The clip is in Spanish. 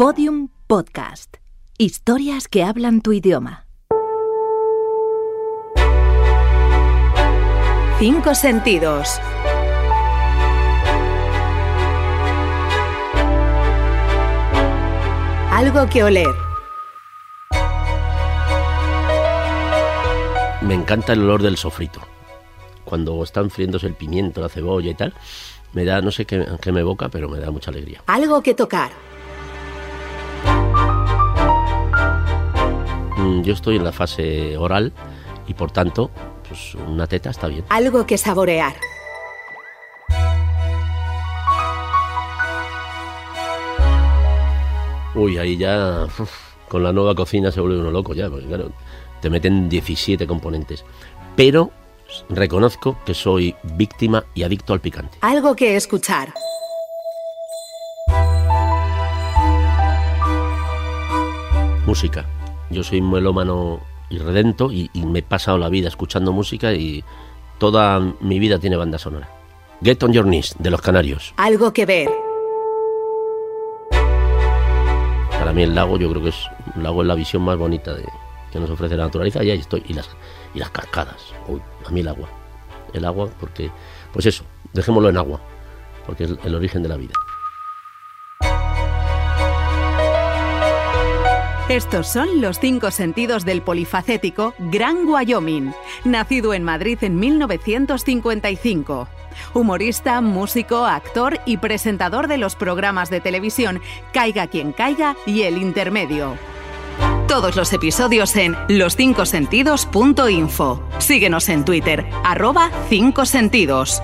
Podium Podcast. Historias que hablan tu idioma. Cinco sentidos. Algo que oler. Me encanta el olor del sofrito. Cuando están friéndose el pimiento, la cebolla y tal, me da, no sé qué, qué me evoca, pero me da mucha alegría. Algo que tocar. Yo estoy en la fase oral y por tanto, pues una teta está bien. Algo que saborear. Uy, ahí ya con la nueva cocina se vuelve uno loco ya, porque claro, te meten 17 componentes. Pero reconozco que soy víctima y adicto al picante. Algo que escuchar. Música. Yo soy melómano y redento y, y me he pasado la vida escuchando música y toda mi vida tiene banda sonora. Get on Your Knees, de los Canarios. Algo que ver. Para mí el lago yo creo que es un lago es la visión más bonita de, que nos ofrece la naturaleza y ahí estoy. Y las, y las cascadas. Uy, a mí el agua. El agua porque, pues eso, dejémoslo en agua, porque es el origen de la vida. Estos son los cinco sentidos del polifacético Gran Wyoming, nacido en Madrid en 1955. Humorista, músico, actor y presentador de los programas de televisión Caiga quien caiga y El Intermedio. Todos los episodios en loscincosentidos.info. Síguenos en Twitter, arroba 5 sentidos.